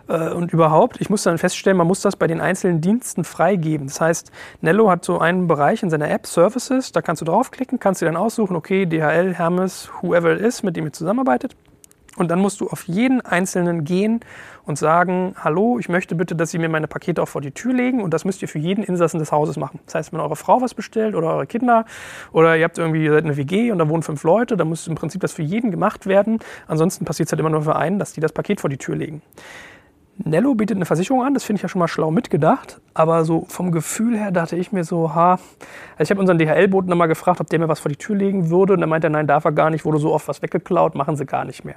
Äh, und überhaupt, ich musste dann feststellen, man muss das bei den einzelnen Diensten freigeben. Das heißt, Nello hat so einen Bereich in seiner App, Services, da kannst du draufklicken, kannst dir dann aussuchen, okay, DHL, Hermes, whoever it is, mit dem ihr zusammenarbeitet. Und dann musst du auf jeden einzelnen gehen und sagen, hallo, ich möchte bitte, dass Sie mir meine Pakete auch vor die Tür legen und das müsst ihr für jeden Insassen des Hauses machen. Das heißt, wenn eure Frau was bestellt oder eure Kinder oder ihr habt irgendwie ihr seid eine WG und da wohnen fünf Leute, dann muss im Prinzip das für jeden gemacht werden. Ansonsten passiert es halt immer nur für einen, dass die das Paket vor die Tür legen. Nello bietet eine Versicherung an, das finde ich ja schon mal schlau mitgedacht, aber so vom Gefühl her dachte ich mir so, ha, also ich habe unseren DHL-Boten mal gefragt, ob der mir was vor die Tür legen würde und dann meinte er, nein, darf er gar nicht, wurde so oft was weggeklaut, machen sie gar nicht mehr.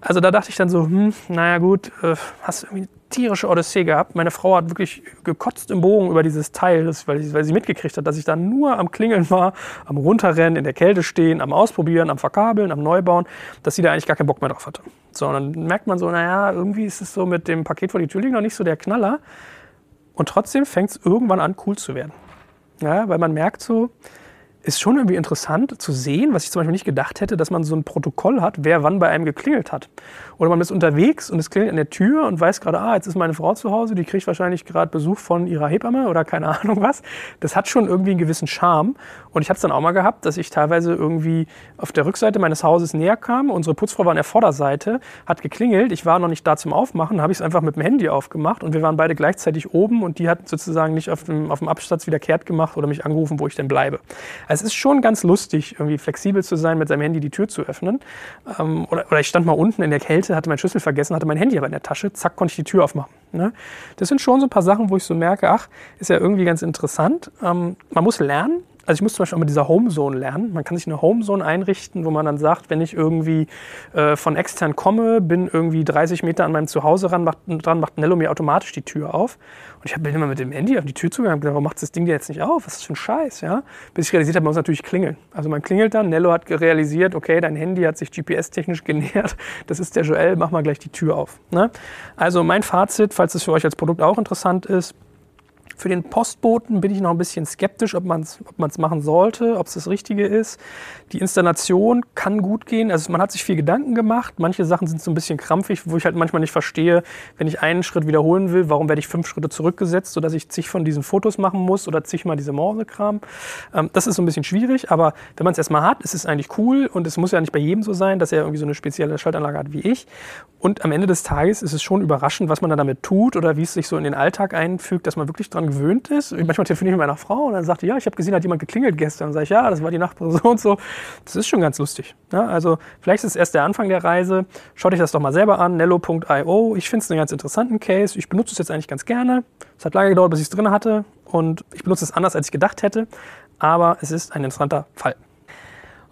Also da dachte ich dann so, hm, naja gut, äh, hast irgendwie eine tierische Odyssee gehabt. Meine Frau hat wirklich gekotzt im Bogen über dieses Teil, das, weil, weil, sie mitgekriegt hat, dass ich da nur am Klingeln war, am Runterrennen, in der Kälte stehen, am Ausprobieren, am Verkabeln, am Neubauen, dass sie da eigentlich gar keinen Bock mehr drauf hatte. So, und dann merkt man so, naja, irgendwie ist es so mit dem Paket vor die Tür liegen noch nicht so der Knaller. Und trotzdem fängt es irgendwann an, cool zu werden. Ja, weil man merkt so, ist schon irgendwie interessant zu sehen, was ich zum Beispiel nicht gedacht hätte, dass man so ein Protokoll hat, wer wann bei einem geklingelt hat. Oder man ist unterwegs und es klingelt an der Tür und weiß gerade, ah, jetzt ist meine Frau zu Hause, die kriegt wahrscheinlich gerade Besuch von ihrer Hebamme oder keine [LAUGHS] Ahnung was. Das hat schon irgendwie einen gewissen Charme. Und ich habe es dann auch mal gehabt, dass ich teilweise irgendwie auf der Rückseite meines Hauses näher kam. Unsere Putzfrau war an der Vorderseite, hat geklingelt. Ich war noch nicht da zum Aufmachen, habe ich es einfach mit dem Handy aufgemacht und wir waren beide gleichzeitig oben und die hat sozusagen nicht auf dem, auf dem Absatz wieder kehrt gemacht oder mich angerufen, wo ich denn bleibe. Also es ist schon ganz lustig, irgendwie flexibel zu sein, mit seinem Handy die Tür zu öffnen. Ähm, oder, oder ich stand mal unten in der Kälte, hatte meinen Schlüssel vergessen, hatte mein Handy aber in der Tasche, zack, konnte ich die Tür aufmachen. Ne? Das sind schon so ein paar Sachen, wo ich so merke, ach, ist ja irgendwie ganz interessant. Ähm, man muss lernen, also ich muss zum Beispiel auch mit dieser Homezone lernen. Man kann sich eine Homezone einrichten, wo man dann sagt, wenn ich irgendwie äh, von extern komme, bin irgendwie 30 Meter an meinem Zuhause ran, macht, dran, macht Nello mir automatisch die Tür auf. Und ich bin immer mit dem Handy auf die Tür zugegangen und gedacht, warum macht das Ding dir jetzt nicht auf? Was ist das für ein Scheiß? Ja? Bis ich realisiert habe, man muss natürlich klingeln. Also man klingelt dann, Nello hat realisiert, okay, dein Handy hat sich GPS-technisch [LAUGHS] genähert, das ist der Joel, mach mal gleich die Tür auf. Ne? Also mein Fazit, falls es für euch als Produkt auch interessant ist, für den Postboten bin ich noch ein bisschen skeptisch, ob man es ob machen sollte, ob es das Richtige ist. Die Installation kann gut gehen. Also man hat sich viel Gedanken gemacht. Manche Sachen sind so ein bisschen krampfig, wo ich halt manchmal nicht verstehe, wenn ich einen Schritt wiederholen will, warum werde ich fünf Schritte zurückgesetzt, sodass ich zig von diesen Fotos machen muss oder zigmal diese Morsekram. Ähm, das ist so ein bisschen schwierig, aber wenn man es erstmal hat, ist es eigentlich cool und es muss ja nicht bei jedem so sein, dass er irgendwie so eine spezielle Schaltanlage hat wie ich. Und am Ende des Tages ist es schon überraschend, was man da damit tut oder wie es sich so in den Alltag einfügt, dass man wirklich dran gewöhnt ist. Manchmal telefoniere ich mit meiner Frau und dann sagt die, ja, ich habe gesehen, hat jemand geklingelt gestern. Und sage ich, ja, das war die Nachbarin [LAUGHS] so und so. Das ist schon ganz lustig. Ja, also vielleicht ist es erst der Anfang der Reise. Schaut euch das doch mal selber an, nello.io. Ich finde es einen ganz interessanten Case. Ich benutze es jetzt eigentlich ganz gerne. Es hat lange gedauert, bis ich es drin hatte und ich benutze es anders, als ich gedacht hätte. Aber es ist ein interessanter Fall.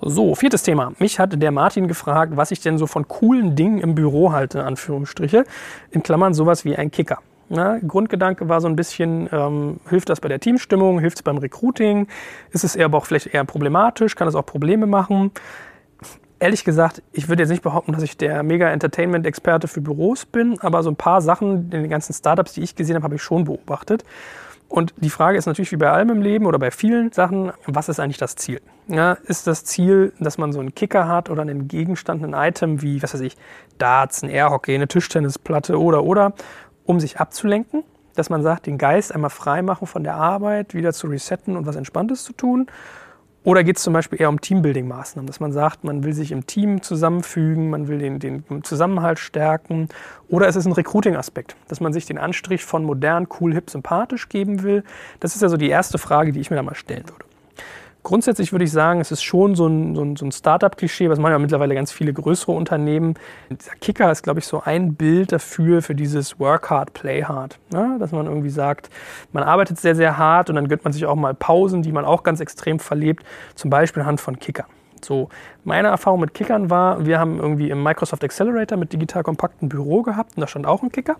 So, viertes Thema. Mich hat der Martin gefragt, was ich denn so von coolen Dingen im Büro halte, Anführungsstriche. In Klammern sowas wie ein Kicker. Na, Grundgedanke war so ein bisschen, ähm, hilft das bei der Teamstimmung, hilft es beim Recruiting, ist es eher aber auch vielleicht eher problematisch, kann es auch Probleme machen. Ehrlich gesagt, ich würde jetzt nicht behaupten, dass ich der mega Entertainment-Experte für Büros bin, aber so ein paar Sachen in den ganzen Startups, die ich gesehen habe, habe ich schon beobachtet. Und die Frage ist natürlich wie bei allem im Leben oder bei vielen Sachen, was ist eigentlich das Ziel? Ja, ist das Ziel, dass man so einen Kicker hat oder einen Gegenstand, ein Item wie, was weiß ich, Darts, ein Airhockey, eine Tischtennisplatte oder oder, um sich abzulenken? Dass man sagt, den Geist einmal frei machen von der Arbeit, wieder zu resetten und was Entspanntes zu tun? Oder geht es zum Beispiel eher um Teambuilding-Maßnahmen, dass man sagt, man will sich im Team zusammenfügen, man will den, den Zusammenhalt stärken? Oder ist es ein Recruiting-Aspekt, dass man sich den Anstrich von modern, cool, hip, sympathisch geben will? Das ist ja so die erste Frage, die ich mir da mal stellen würde. Grundsätzlich würde ich sagen, es ist schon so ein, so ein, so ein Startup-Klischee, was man ja mittlerweile ganz viele größere Unternehmen. Dieser Kicker ist, glaube ich, so ein Bild dafür, für dieses Work hard, play hard. Ja, dass man irgendwie sagt, man arbeitet sehr, sehr hart und dann gönnt man sich auch mal Pausen, die man auch ganz extrem verlebt, zum Beispiel anhand von Kicker. So, meine Erfahrung mit Kickern war, wir haben irgendwie im Microsoft Accelerator mit digital kompakten Büro gehabt und da stand auch ein Kicker.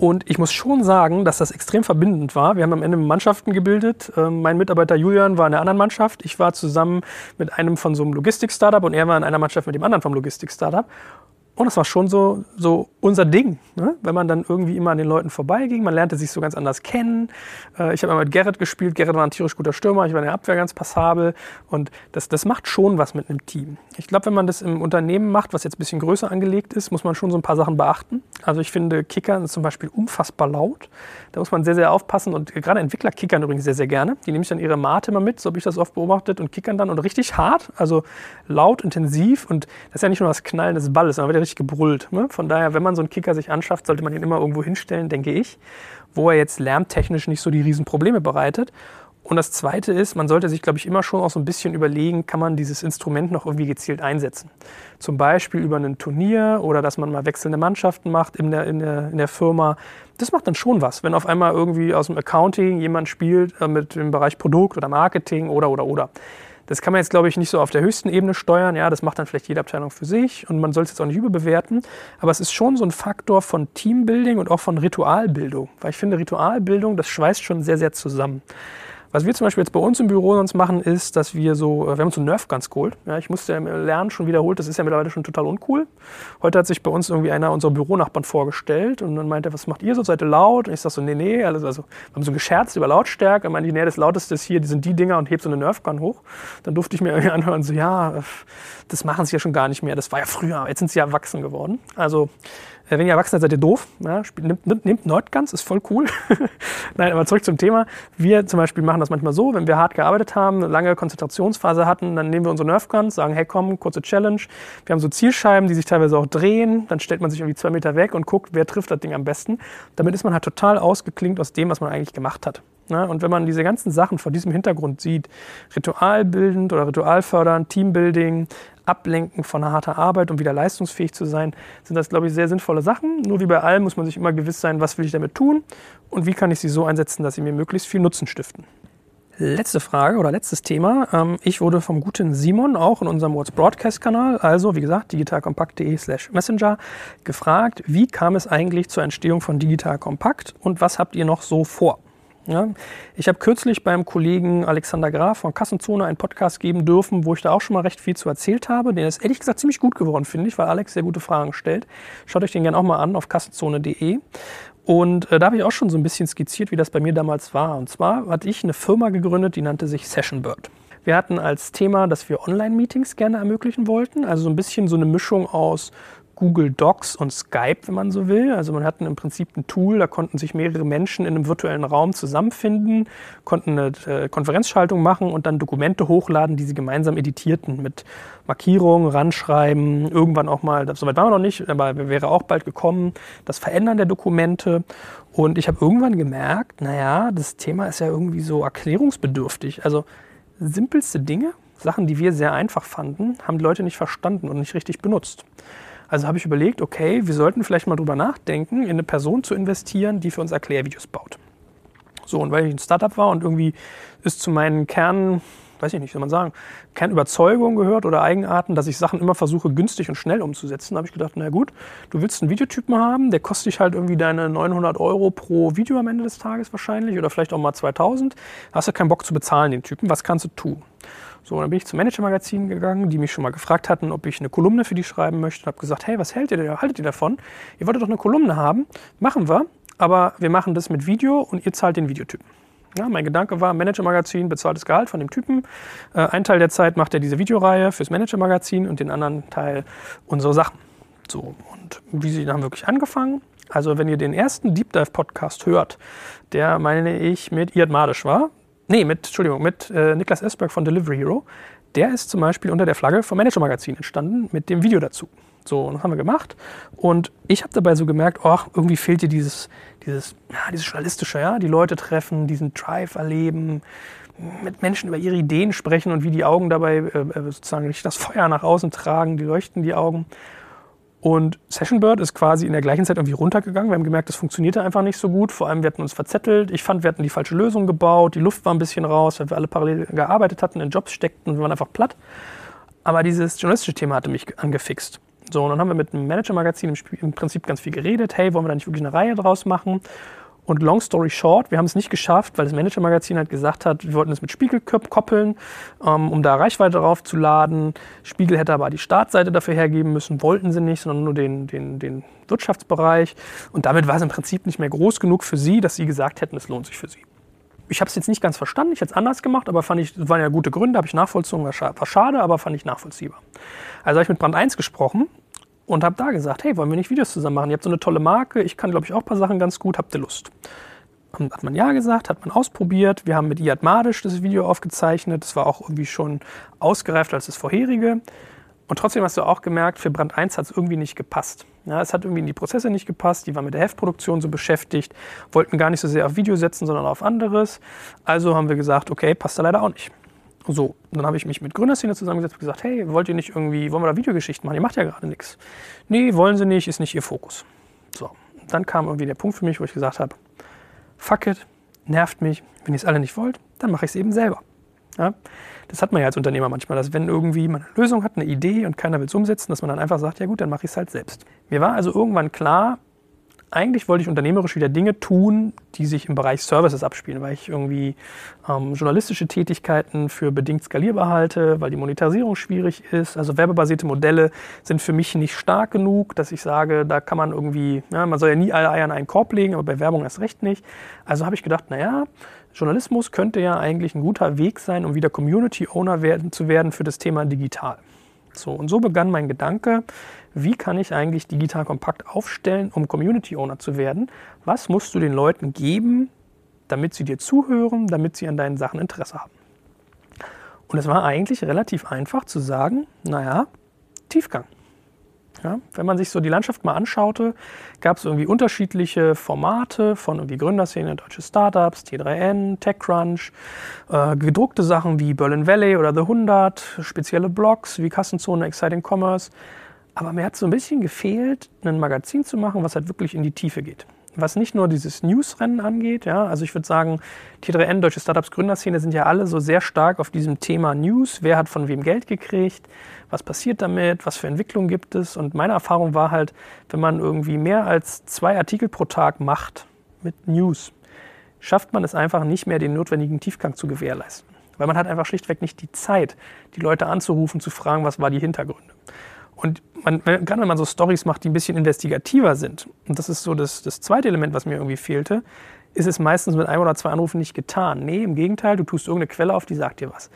Und ich muss schon sagen, dass das extrem verbindend war. Wir haben am Ende Mannschaften gebildet. Ähm, mein Mitarbeiter Julian war in einer anderen Mannschaft. Ich war zusammen mit einem von so einem Logistik-Startup und er war in einer Mannschaft mit dem anderen vom Logistik-Startup. Und das war schon so, so unser Ding, ne? wenn man dann irgendwie immer an den Leuten vorbeiging. Man lernte sich so ganz anders kennen. Äh, ich habe mal mit Gerrit gespielt. Gerrit war ein tierisch guter Stürmer. Ich war in der Abwehr ganz passabel. Und das, das macht schon was mit einem Team. Ich glaube, wenn man das im Unternehmen macht, was jetzt ein bisschen größer angelegt ist, muss man schon so ein paar Sachen beachten. Also ich finde, Kickern ist zum Beispiel unfassbar laut. Da muss man sehr, sehr aufpassen. Und gerade Entwickler kickern übrigens sehr, sehr gerne. Die nehmen sich dann ihre Mate immer mit, so habe ich das oft beobachtet, und kickern dann und richtig hart, also laut, intensiv. Und das ist ja nicht nur das Knallen des Balles, sondern wird ja richtig gebrüllt. Ne? Von daher, wenn man so einen Kicker sich anschafft, sollte man ihn immer irgendwo hinstellen, denke ich, wo er jetzt lärmtechnisch nicht so die Riesenprobleme bereitet. Und das Zweite ist, man sollte sich, glaube ich, immer schon auch so ein bisschen überlegen, kann man dieses Instrument noch irgendwie gezielt einsetzen. Zum Beispiel über ein Turnier oder dass man mal wechselnde Mannschaften macht in der, in der, in der Firma. Das macht dann schon was, wenn auf einmal irgendwie aus dem Accounting jemand spielt äh, mit dem Bereich Produkt oder Marketing oder oder oder. Das kann man jetzt, glaube ich, nicht so auf der höchsten Ebene steuern. Ja, das macht dann vielleicht jede Abteilung für sich und man soll es jetzt auch nicht überbewerten. Aber es ist schon so ein Faktor von Teambuilding und auch von Ritualbildung. Weil ich finde, Ritualbildung, das schweißt schon sehr, sehr zusammen. Was wir zum Beispiel jetzt bei uns im Büro sonst machen, ist, dass wir so, äh, wir haben uns so Nerf Guns geholt. Ja, ich musste lernen, schon wiederholt, das ist ja mittlerweile schon total uncool. Heute hat sich bei uns irgendwie einer unserer Büronachbarn vorgestellt und dann meinte er, was macht ihr so, seid ihr laut? Und ich sag so, nee, nee, also, also wir haben so gescherzt über Lautstärke. Und meinte ich, nee, das Lauteste ist hier, die sind die Dinger und hebt so eine Nerf Gun hoch. Dann durfte ich mir irgendwie [LAUGHS] anhören, so, ja, das machen sie ja schon gar nicht mehr. Das war ja früher, jetzt sind sie ja erwachsen geworden. Also äh, wenn ihr erwachsen seid, seid ihr doof. Ja, nehmt, nimmt, nehmt Nerdguns, ist voll cool. [LAUGHS] Nein, aber zurück zum Thema. Wir zum Beispiel machen das manchmal so, wenn wir hart gearbeitet haben, eine lange Konzentrationsphase hatten, dann nehmen wir unsere Nerfguns, sagen, hey komm, kurze Challenge. Wir haben so Zielscheiben, die sich teilweise auch drehen. Dann stellt man sich irgendwie zwei Meter weg und guckt, wer trifft das Ding am besten. Damit ist man halt total ausgeklingt aus dem, was man eigentlich gemacht hat. Ja, und wenn man diese ganzen Sachen vor diesem Hintergrund sieht, ritualbildend oder ritualfördernd, Teambuilding, Ablenken von harter Arbeit, um wieder leistungsfähig zu sein, sind das, glaube ich, sehr sinnvolle Sachen. Nur wie bei allem muss man sich immer gewiss sein, was will ich damit tun und wie kann ich sie so einsetzen, dass sie mir möglichst viel Nutzen stiften. Letzte Frage oder letztes Thema. Ähm, ich wurde vom guten Simon auch in unserem What's Broadcast-Kanal, also wie gesagt, digitalkompakt.de slash messenger, gefragt, wie kam es eigentlich zur Entstehung von Digital Kompakt und was habt ihr noch so vor? Ja, ich habe kürzlich beim Kollegen Alexander Graf von Kassenzone einen Podcast geben dürfen, wo ich da auch schon mal recht viel zu erzählt habe. Den ist ehrlich gesagt ziemlich gut geworden, finde ich, weil Alex sehr gute Fragen stellt. Schaut euch den gerne auch mal an auf kassenzone.de. Und äh, da habe ich auch schon so ein bisschen skizziert, wie das bei mir damals war. Und zwar hatte ich eine Firma gegründet, die nannte sich Sessionbird. Wir hatten als Thema, dass wir Online-Meetings gerne ermöglichen wollten. Also so ein bisschen so eine Mischung aus Google Docs und Skype, wenn man so will. Also man hatten im Prinzip ein Tool, da konnten sich mehrere Menschen in einem virtuellen Raum zusammenfinden, konnten eine äh, Konferenzschaltung machen und dann Dokumente hochladen, die sie gemeinsam editierten mit Markierungen, Ranschreiben, irgendwann auch mal, soweit waren wir noch nicht, aber wäre auch bald gekommen, das Verändern der Dokumente. Und ich habe irgendwann gemerkt, naja, das Thema ist ja irgendwie so erklärungsbedürftig. Also simpelste Dinge, Sachen, die wir sehr einfach fanden, haben die Leute nicht verstanden und nicht richtig benutzt. Also habe ich überlegt, okay, wir sollten vielleicht mal drüber nachdenken, in eine Person zu investieren, die für uns Erklärvideos baut. So, und weil ich ein Startup war und irgendwie ist zu meinen Kern weiß ich nicht, soll man sagen, Kernüberzeugung gehört oder Eigenarten, dass ich Sachen immer versuche, günstig und schnell umzusetzen. Habe ich gedacht, na gut, du willst einen Videotypen haben, der kostet dich halt irgendwie deine 900 Euro pro Video am Ende des Tages wahrscheinlich oder vielleicht auch mal 2000. Hast du keinen Bock zu bezahlen, den Typen. Was kannst du tun? So, dann bin ich zum Manager-Magazin gegangen, die mich schon mal gefragt hatten, ob ich eine Kolumne für die schreiben möchte. Und habe gesagt, hey, was hält ihr, haltet ihr davon? Ihr wolltet doch eine Kolumne haben. Machen wir, aber wir machen das mit Video und ihr zahlt den Videotypen. Ja, mein Gedanke war, Manager-Magazin, bezahltes Gehalt von dem Typen. Äh, ein Teil der Zeit macht er diese Videoreihe fürs Manager-Magazin und den anderen Teil unsere Sachen. So, und wie sie dann wirklich angefangen. Also, wenn ihr den ersten Deep Dive Podcast hört, der meine ich mit Iad Madisch war, nee, mit, Entschuldigung, mit äh, Niklas Esberg von Delivery Hero, der ist zum Beispiel unter der Flagge vom Manager Magazin entstanden mit dem Video dazu. So, das haben wir gemacht. Und ich habe dabei so gemerkt, oh, irgendwie fehlt dir dieses, dieses, ja, dieses Journalistische, ja, die Leute treffen, diesen Drive erleben, mit Menschen über ihre Ideen sprechen und wie die Augen dabei äh, äh sozusagen das Feuer nach außen tragen, die leuchten die Augen. Und Sessionbird ist quasi in der gleichen Zeit irgendwie runtergegangen. Wir haben gemerkt, das funktionierte einfach nicht so gut. Vor allem, wir hatten uns verzettelt. Ich fand, wir hatten die falsche Lösung gebaut. Die Luft war ein bisschen raus, weil wir alle parallel gearbeitet hatten, in Jobs steckten. Wir waren einfach platt. Aber dieses journalistische Thema hatte mich angefixt. So, und dann haben wir mit dem Manager-Magazin im, im, Prinzip ganz viel geredet. Hey, wollen wir da nicht wirklich eine Reihe draus machen? Und long story short, wir haben es nicht geschafft, weil das Manager-Magazin halt gesagt hat, wir wollten es mit Spiegel koppeln, ähm, um da Reichweite drauf zu laden. Spiegel hätte aber die Startseite dafür hergeben müssen, wollten sie nicht, sondern nur den, den, den Wirtschaftsbereich. Und damit war es im Prinzip nicht mehr groß genug für sie, dass sie gesagt hätten, es lohnt sich für sie. Ich habe es jetzt nicht ganz verstanden, ich hätte es anders gemacht, aber fand ich, das waren ja gute Gründe, habe ich nachvollzogen, war schade, aber fand ich nachvollziehbar. Also habe ich mit Brand 1 gesprochen und habe da gesagt, hey, wollen wir nicht Videos zusammen machen? Ihr habt so eine tolle Marke, ich kann, glaube ich, auch ein paar Sachen ganz gut, habt ihr Lust? Und hat man ja gesagt, hat man ausprobiert. Wir haben mit Iad Madisch das Video aufgezeichnet. Das war auch irgendwie schon ausgereift als das vorherige. Und trotzdem hast du auch gemerkt, für Brand 1 hat es irgendwie nicht gepasst. Ja, es hat irgendwie in die Prozesse nicht gepasst. Die waren mit der Heftproduktion so beschäftigt, wollten gar nicht so sehr auf Video setzen, sondern auf anderes. Also haben wir gesagt, okay, passt da leider auch nicht. So, dann habe ich mich mit Gründerszene zusammengesetzt und gesagt, hey, wollt ihr nicht irgendwie, wollen wir da Videogeschichten machen? Ihr macht ja gerade nichts. Nee, wollen sie nicht, ist nicht ihr Fokus. So, dann kam irgendwie der Punkt für mich, wo ich gesagt habe, fuck it, nervt mich, wenn ihr es alle nicht wollt, dann mache ich es eben selber. Ja? Das hat man ja als Unternehmer manchmal, dass wenn irgendwie man eine Lösung hat, eine Idee und keiner will es umsetzen, dass man dann einfach sagt, ja gut, dann mache ich es halt selbst. Mir war also irgendwann klar, eigentlich wollte ich unternehmerisch wieder Dinge tun, die sich im Bereich Services abspielen, weil ich irgendwie ähm, journalistische Tätigkeiten für bedingt skalierbar halte, weil die Monetarisierung schwierig ist. Also werbebasierte Modelle sind für mich nicht stark genug, dass ich sage, da kann man irgendwie, ja, man soll ja nie alle Eier in einen Korb legen, aber bei Werbung erst recht nicht. Also habe ich gedacht, naja, Journalismus könnte ja eigentlich ein guter Weg sein, um wieder Community Owner werden, zu werden für das Thema digital. So, und so begann mein Gedanke, wie kann ich eigentlich digital kompakt aufstellen, um Community Owner zu werden? Was musst du den Leuten geben, damit sie dir zuhören, damit sie an deinen Sachen Interesse haben? Und es war eigentlich relativ einfach zu sagen, naja, Tiefgang. Ja, wenn man sich so die Landschaft mal anschaute, gab es irgendwie unterschiedliche Formate von irgendwie Gründerszene, deutsche Startups, T3N, TechCrunch, äh, gedruckte Sachen wie Berlin Valley oder The 100, spezielle Blogs wie Kassenzone, Exciting Commerce. Aber mir hat so ein bisschen gefehlt, ein Magazin zu machen, was halt wirklich in die Tiefe geht. Was nicht nur dieses Newsrennen angeht, ja, also ich würde sagen, T3N, Deutsche Startups Gründerszene, sind ja alle so sehr stark auf diesem Thema News. Wer hat von wem Geld gekriegt? Was passiert damit? Was für Entwicklungen gibt es? Und meine Erfahrung war halt, wenn man irgendwie mehr als zwei Artikel pro Tag macht mit News, schafft man es einfach nicht mehr, den notwendigen Tiefgang zu gewährleisten. Weil man hat einfach schlichtweg nicht die Zeit, die Leute anzurufen, zu fragen, was war die Hintergründe. Und man, gerade wenn man so Stories macht, die ein bisschen investigativer sind, und das ist so das, das zweite Element, was mir irgendwie fehlte, ist es meistens mit einem oder zwei Anrufen nicht getan. Nee, im Gegenteil, du tust irgendeine Quelle auf, die sagt dir was.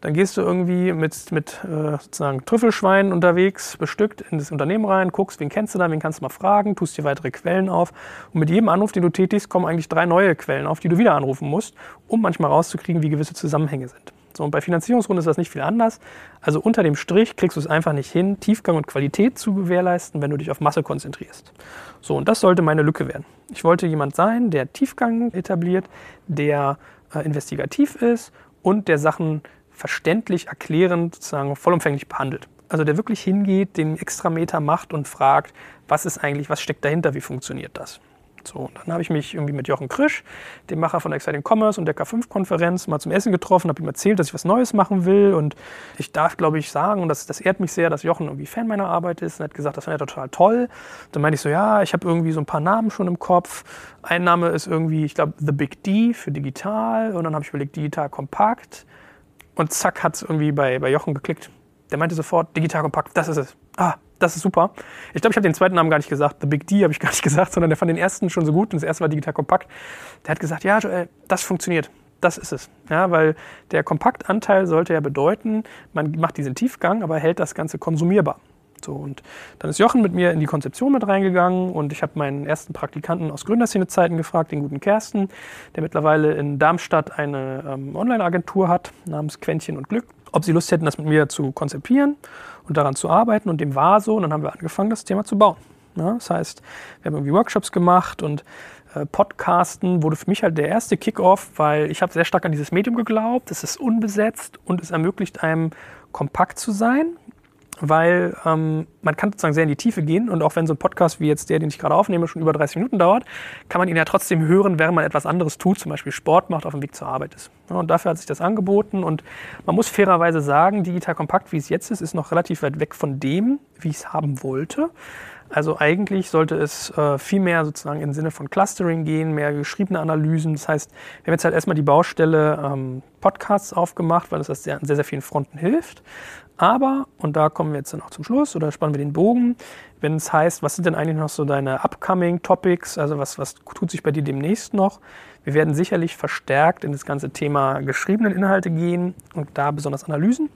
Dann gehst du irgendwie mit, mit äh, sozusagen Trüffelschweinen unterwegs, bestückt in das Unternehmen rein, guckst, wen kennst du da, wen kannst du mal fragen, tust dir weitere Quellen auf. Und mit jedem Anruf, den du tätigst, kommen eigentlich drei neue Quellen auf, die du wieder anrufen musst, um manchmal rauszukriegen, wie gewisse Zusammenhänge sind. So, und bei Finanzierungsrunden ist das nicht viel anders. Also unter dem Strich kriegst du es einfach nicht hin, Tiefgang und Qualität zu gewährleisten, wenn du dich auf Masse konzentrierst. So, und das sollte meine Lücke werden. Ich wollte jemand sein, der Tiefgang etabliert, der äh, investigativ ist und der Sachen verständlich, erklärend, sozusagen vollumfänglich behandelt. Also der wirklich hingeht, den Extrameter macht und fragt, was ist eigentlich, was steckt dahinter, wie funktioniert das. So, und dann habe ich mich irgendwie mit Jochen Krisch, dem Macher von Exciting Commerce und der K5-Konferenz, mal zum Essen getroffen, habe ihm erzählt, dass ich was Neues machen will. Und ich darf, glaube ich, sagen, und das, das ehrt mich sehr, dass Jochen irgendwie Fan meiner Arbeit ist und hat gesagt, das fand er total toll. Dann meinte ich so, ja, ich habe irgendwie so ein paar Namen schon im Kopf. Ein Name ist irgendwie, ich glaube, The Big D für digital. Und dann habe ich überlegt, digital kompakt. Und zack, hat es irgendwie bei, bei Jochen geklickt. Der meinte sofort, digital kompakt, das ist es. Ah, das ist super. Ich glaube, ich habe den zweiten Namen gar nicht gesagt. The Big D habe ich gar nicht [LAUGHS] gesagt, sondern der fand den ersten schon so gut und das erste war digital kompakt. Der hat gesagt, ja, Joel, das funktioniert. Das ist es. Ja, weil der Kompaktanteil sollte ja bedeuten, man macht diesen Tiefgang, aber hält das Ganze konsumierbar. So, und dann ist Jochen mit mir in die Konzeption mit reingegangen und ich habe meinen ersten Praktikanten aus Gründerszene-Zeiten gefragt, den guten Kersten, der mittlerweile in Darmstadt eine ähm, Online-Agentur hat namens Quäntchen und Glück, ob sie Lust hätten, das mit mir zu konzipieren und daran zu arbeiten. Und dem war so. Und dann haben wir angefangen, das Thema zu bauen. Ja, das heißt, wir haben irgendwie Workshops gemacht und äh, Podcasten wurde für mich halt der erste Kickoff, weil ich habe sehr stark an dieses Medium geglaubt. Es ist unbesetzt und es ermöglicht einem kompakt zu sein weil ähm, man kann sozusagen sehr in die Tiefe gehen und auch wenn so ein Podcast wie jetzt der, den ich gerade aufnehme, schon über 30 Minuten dauert, kann man ihn ja trotzdem hören, während man etwas anderes tut, zum Beispiel Sport macht, auf dem Weg zur Arbeit ist. Ja, und dafür hat sich das angeboten und man muss fairerweise sagen, digital kompakt, wie es jetzt ist, ist noch relativ weit weg von dem, wie ich es haben wollte. Also eigentlich sollte es äh, viel mehr sozusagen im Sinne von Clustering gehen, mehr geschriebene Analysen. Das heißt, wir haben jetzt halt erstmal die Baustelle ähm, Podcasts aufgemacht, weil das sehr, an sehr, sehr vielen Fronten hilft. Aber, und da kommen wir jetzt dann auch zum Schluss oder spannen wir den Bogen, wenn es heißt, was sind denn eigentlich noch so deine upcoming Topics, also was, was tut sich bei dir demnächst noch? Wir werden sicherlich verstärkt in das ganze Thema geschriebenen Inhalte gehen und da besonders Analysen.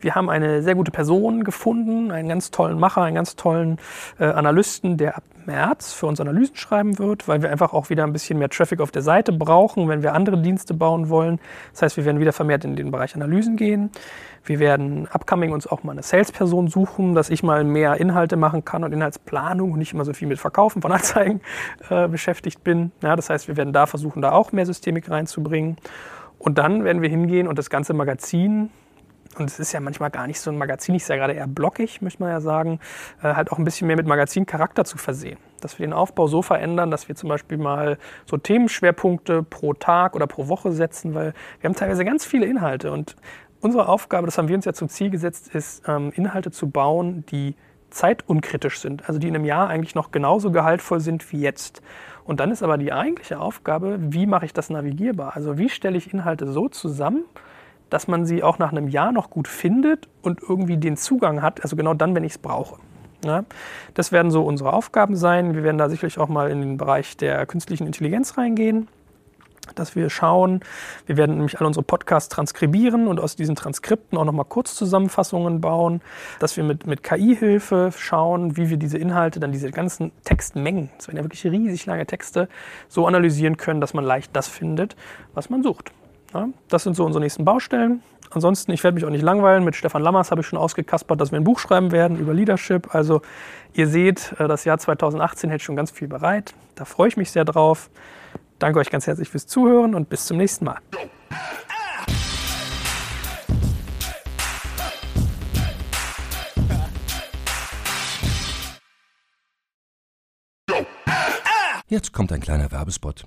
Wir haben eine sehr gute Person gefunden, einen ganz tollen Macher, einen ganz tollen äh, Analysten, der ab März für uns Analysen schreiben wird, weil wir einfach auch wieder ein bisschen mehr Traffic auf der Seite brauchen, wenn wir andere Dienste bauen wollen. Das heißt, wir werden wieder vermehrt in den Bereich Analysen gehen. Wir werden upcoming uns auch mal eine Salesperson suchen, dass ich mal mehr Inhalte machen kann und Inhaltsplanung und nicht immer so viel mit Verkaufen von Anzeigen äh, beschäftigt bin. Ja, das heißt, wir werden da versuchen, da auch mehr Systemik reinzubringen. Und dann werden wir hingehen und das ganze Magazin und es ist ja manchmal gar nicht so ein Magazin, ist ja gerade eher blockig, möchte man ja sagen, äh, halt auch ein bisschen mehr mit Magazincharakter zu versehen. Dass wir den Aufbau so verändern, dass wir zum Beispiel mal so Themenschwerpunkte pro Tag oder pro Woche setzen, weil wir haben teilweise ganz viele Inhalte und unsere Aufgabe, das haben wir uns ja zum Ziel gesetzt, ist, ähm, Inhalte zu bauen, die zeitunkritisch sind, also die in einem Jahr eigentlich noch genauso gehaltvoll sind wie jetzt. Und dann ist aber die eigentliche Aufgabe, wie mache ich das navigierbar? Also wie stelle ich Inhalte so zusammen, dass man sie auch nach einem Jahr noch gut findet und irgendwie den Zugang hat, also genau dann, wenn ich es brauche. Ja, das werden so unsere Aufgaben sein. Wir werden da sicherlich auch mal in den Bereich der künstlichen Intelligenz reingehen, dass wir schauen, wir werden nämlich alle unsere Podcasts transkribieren und aus diesen Transkripten auch nochmal Kurzzusammenfassungen bauen, dass wir mit, mit KI-Hilfe schauen, wie wir diese Inhalte, dann diese ganzen Textmengen, das werden ja wirklich riesig lange Texte, so analysieren können, dass man leicht das findet, was man sucht. Ja, das sind so unsere nächsten Baustellen. Ansonsten, ich werde mich auch nicht langweilen. Mit Stefan Lammers habe ich schon ausgekaspert, dass wir ein Buch schreiben werden über Leadership. Also ihr seht, äh, das Jahr 2018 hält schon ganz viel bereit. Da freue ich mich sehr drauf. Danke euch ganz herzlich fürs Zuhören und bis zum nächsten Mal. Jetzt kommt ein kleiner Werbespot.